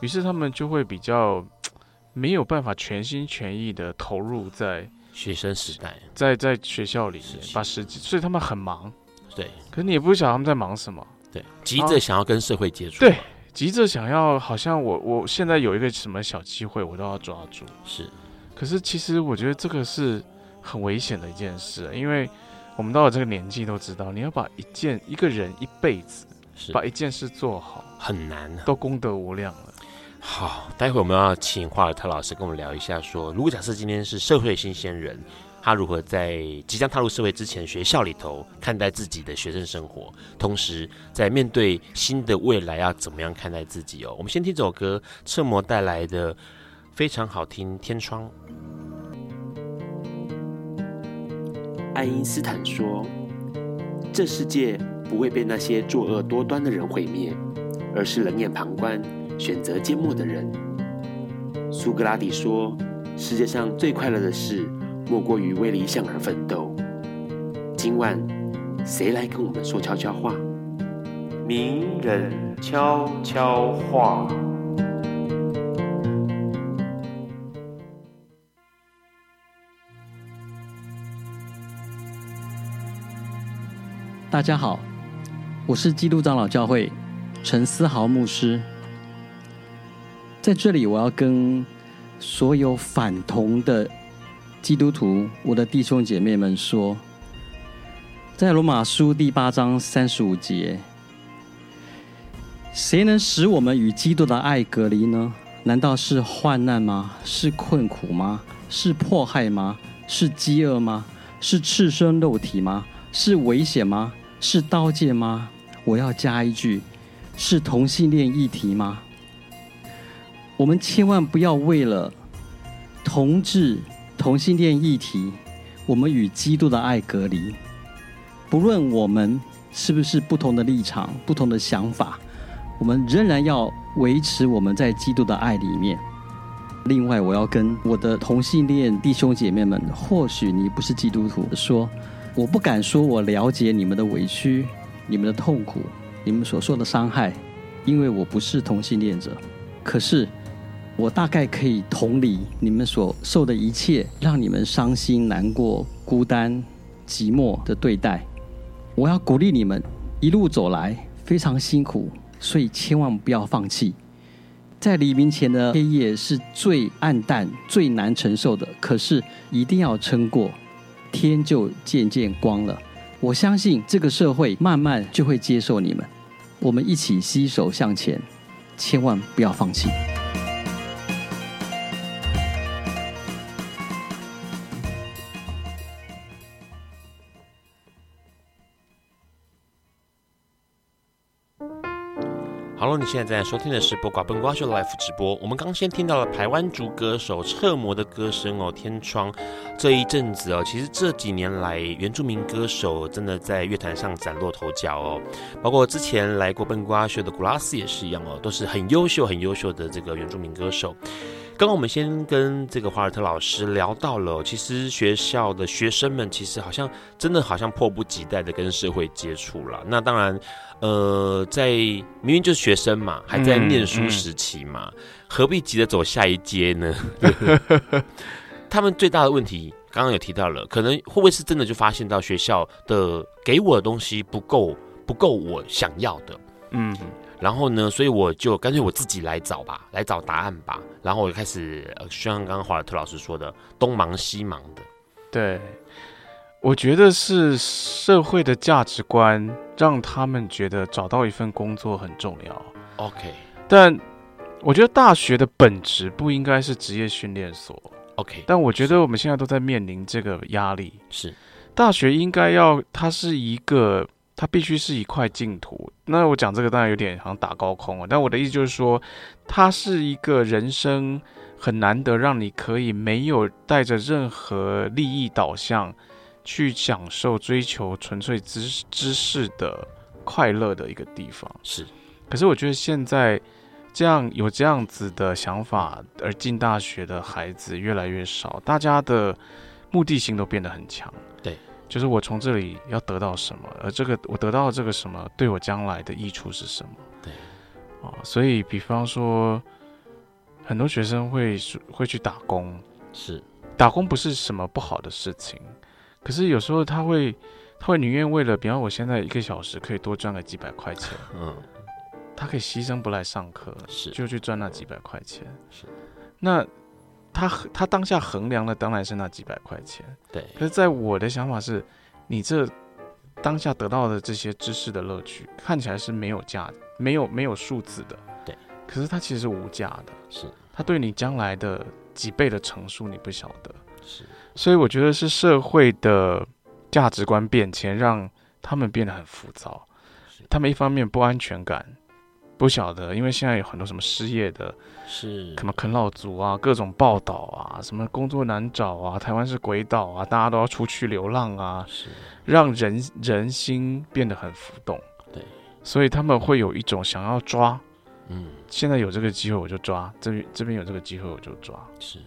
于是他们就会比较 没有办法全心全意的投入在学生时代，在在学校里面把时间，所以他们很忙。对，可是你也不晓得他们在忙什么。对，急着想要跟社会接触。对，急着想要，好像我我现在有一个什么小机会，我都要抓住。是，可是其实我觉得这个是很危险的一件事，因为我们到了这个年纪都知道，你要把一件一个人一辈子。把一件事做好很难，都功德无量了。好，待会我们要请华尔特老师跟我们聊一下说，说如果假设今天是社会新鲜人，他如何在即将踏入社会之前，学校里头看待自己的学生生活，同时在面对新的未来要怎么样看待自己哦。我们先听这首歌，彻摩带来的非常好听《天窗》。爱因斯坦说：“这世界。”不会被那些作恶多端的人毁灭，而是冷眼旁观、选择缄默的人。苏格拉底说：“世界上最快乐的事，莫过于为理想而奋斗。”今晚，谁来跟我们说悄悄话？名人悄悄话。大家好。我是基督长老教会陈思豪牧师，在这里我要跟所有反同的基督徒、我的弟兄姐妹们说，在罗马书第八章三十五节，谁能使我们与基督的爱隔离呢？难道是患难吗？是困苦吗？是迫害吗？是饥饿吗？是赤身肉体吗？是危险吗？是刀剑吗？我要加一句：是同性恋议题吗？我们千万不要为了同志、同性恋议题，我们与基督的爱隔离。不论我们是不是不同的立场、不同的想法，我们仍然要维持我们在基督的爱里面。另外，我要跟我的同性恋弟兄姐妹们，或许你不是基督徒，说我不敢说我了解你们的委屈。你们的痛苦，你们所受的伤害，因为我不是同性恋者，可是我大概可以同理你们所受的一切，让你们伤心、难过、孤单、寂寞的对待。我要鼓励你们一路走来非常辛苦，所以千万不要放弃。在黎明前的黑夜是最暗淡、最难承受的，可是一定要撑过，天就渐渐光了。我相信这个社会慢慢就会接受你们，我们一起携手向前，千万不要放弃。你现在正在收听的是《波瓜笨瓜秀》的 Live 直播。我们刚先听到了台湾族歌手彻摩的歌声哦，《天窗》。这一阵子哦，其实这几年来，原住民歌手真的在乐坛上崭露头角哦。包括之前来过笨瓜秀的古拉斯也是一样哦，都是很优秀、很优秀的这个原住民歌手。刚刚我们先跟这个华尔特老师聊到了，其实学校的学生们其实好像真的好像迫不及待的跟社会接触了。那当然。呃，在明明就是学生嘛，还在念书时期嘛，嗯嗯、何必急着走下一阶呢？他们最大的问题，刚刚有提到了，可能会不会是真的就发现到学校的给我的东西不够，不够我想要的，嗯，然后呢，所以我就干脆我自己来找吧，来找答案吧，然后我就开始，像刚刚华尔特老师说的，东忙西忙的，对。我觉得是社会的价值观让他们觉得找到一份工作很重要。OK，但我觉得大学的本质不应该是职业训练所。OK，但我觉得我们现在都在面临这个压力。是，大学应该要它是一个，它必须是一块净土。那我讲这个当然有点好像打高空了，但我的意思就是说，它是一个人生很难得让你可以没有带着任何利益导向。去享受、追求纯粹知知识的快乐的一个地方。是，可是我觉得现在这样有这样子的想法而进大学的孩子越来越少，大家的目的性都变得很强。对，就是我从这里要得到什么，而这个我得到这个什么对我将来的益处是什么？对，啊，所以比方说，很多学生会会去打工，是，打工不是什么不好的事情。可是有时候他会，他会宁愿为了，比方我现在一个小时可以多赚个几百块钱，嗯，他可以牺牲不来上课，是，就去赚那几百块钱，是。那他他当下衡量的当然是那几百块钱，对。可是在我的想法是，你这当下得到的这些知识的乐趣，看起来是没有价，没有没有数字的，对。可是它其实是无价的，是。它对你将来的几倍的乘数你不晓得，是。所以我觉得是社会的价值观变迁，让他们变得很浮躁。他们一方面不安全感，不晓得，因为现在有很多什么失业的，是。什么啃老族啊，各种报道啊，什么工作难找啊，台湾是鬼岛啊，大家都要出去流浪啊，是。让人人心变得很浮动。对，所以他们会有一种想要抓，嗯，现在有这个机会我就抓，这边这边有这个机会我就抓，是。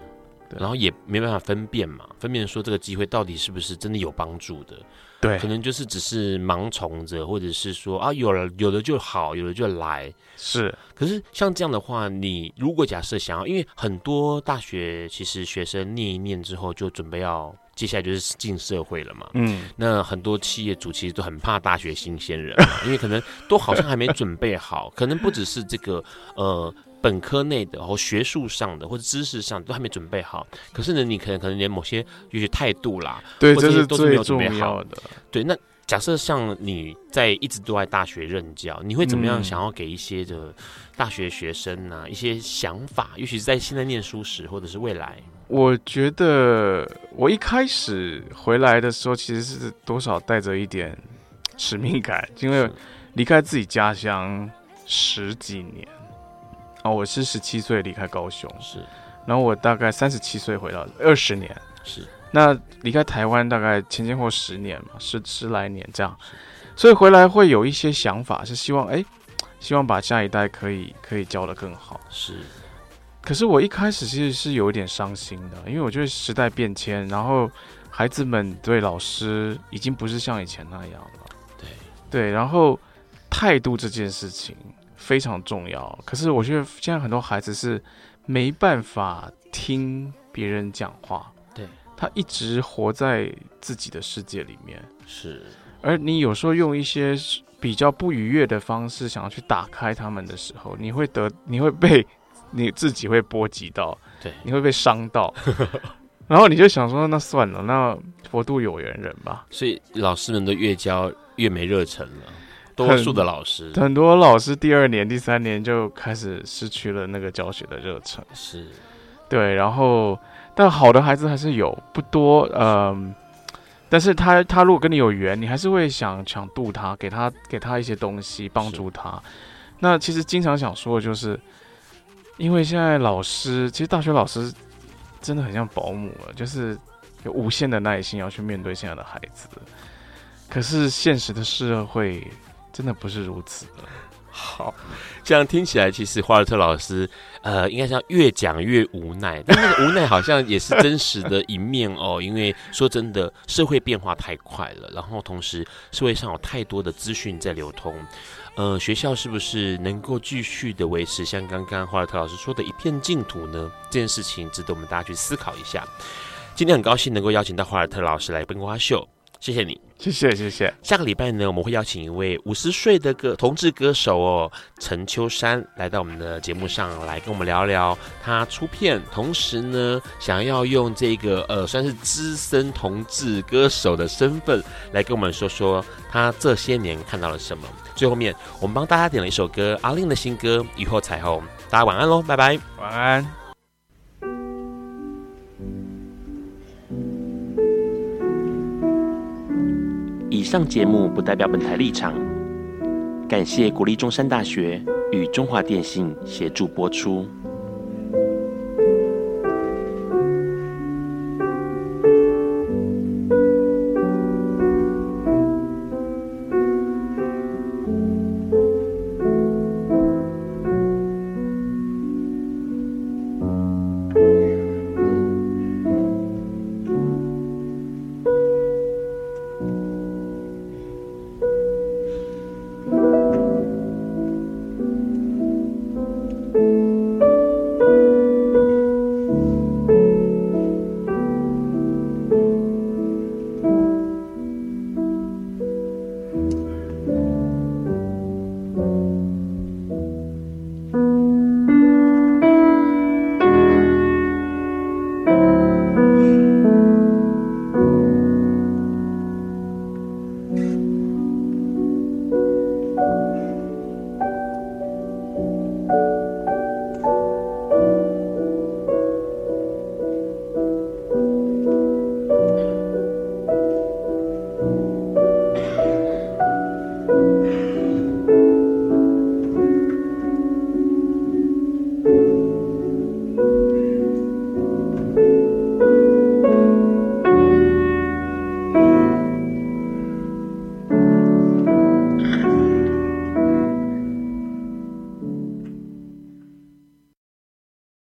然后也没办法分辨嘛，分辨说这个机会到底是不是真的有帮助的，对，可能就是只是盲从着，或者是说啊，有了有的就好，有的就来，是。可是像这样的话，你如果假设想要，因为很多大学其实学生念一念之后就准备要接下来就是进社会了嘛，嗯，那很多企业主其实都很怕大学新鲜人，因为可能都好像还没准备好，可能不只是这个呃。本科内的，或学术上的，或者知识上都还没准备好。可是呢，你可能可能连某些有些态度啦，对，或者这是都是没有准备好最重要的。对，那假设像你在一直都在大学任教，你会怎么样想要给一些的大学学生呢、啊嗯、一些想法？尤其是在现在念书时，或者是未来。我觉得我一开始回来的时候，其实是多少带着一点使命感，因为离开自己家乡十几年。哦，我是十七岁离开高雄，是，然后我大概三十七岁回到二十年，是，那离开台湾大概前前后十年嘛，十十来年这样，所以回来会有一些想法，是希望哎，希望把下一代可以可以教的更好，是，可是我一开始其实是有一点伤心的，因为我觉得时代变迁，然后孩子们对老师已经不是像以前那样了，对。对，然后态度这件事情。非常重要，可是我觉得现在很多孩子是没办法听别人讲话，对，他一直活在自己的世界里面，是。而你有时候用一些比较不愉悦的方式想要去打开他们的时候，你会得，你会被你自己会波及到，对，你会被伤到，然后你就想说，那算了，那佛度有缘人吧。所以老师们都越教越没热忱了。多数的老师很，很多老师第二年、第三年就开始失去了那个教学的热忱。是，对。然后，但好的孩子还是有，不多。嗯、呃，但是他他如果跟你有缘，你还是会想想度他，给他给他一些东西帮助他。那其实经常想说的就是，因为现在老师，其实大学老师真的很像保姆了，就是有无限的耐心要去面对现在的孩子。可是现实的社会。真的不是如此。好，这样听起来，其实华尔特老师，呃，应该是越讲越无奈，但那个无奈好像也是真实的一面哦。因为说真的，社会变化太快了，然后同时社会上有太多的资讯在流通，呃，学校是不是能够继续的维持像刚刚华尔特老师说的一片净土呢？这件事情值得我们大家去思考一下。今天很高兴能够邀请到华尔特老师来笨瓜秀。谢谢你，谢谢谢谢。下个礼拜呢，我们会邀请一位五十岁的歌同志歌手哦，陈秋山来到我们的节目上来跟我们聊聊他出片，同时呢，想要用这个呃算是资深同志歌手的身份来跟我们说说他这些年看到了什么。最后面我们帮大家点了一首歌，阿令的新歌《雨后彩虹》，大家晚安喽，拜拜，晚安。以上节目不代表本台立场，感谢国立中山大学与中华电信协助播出。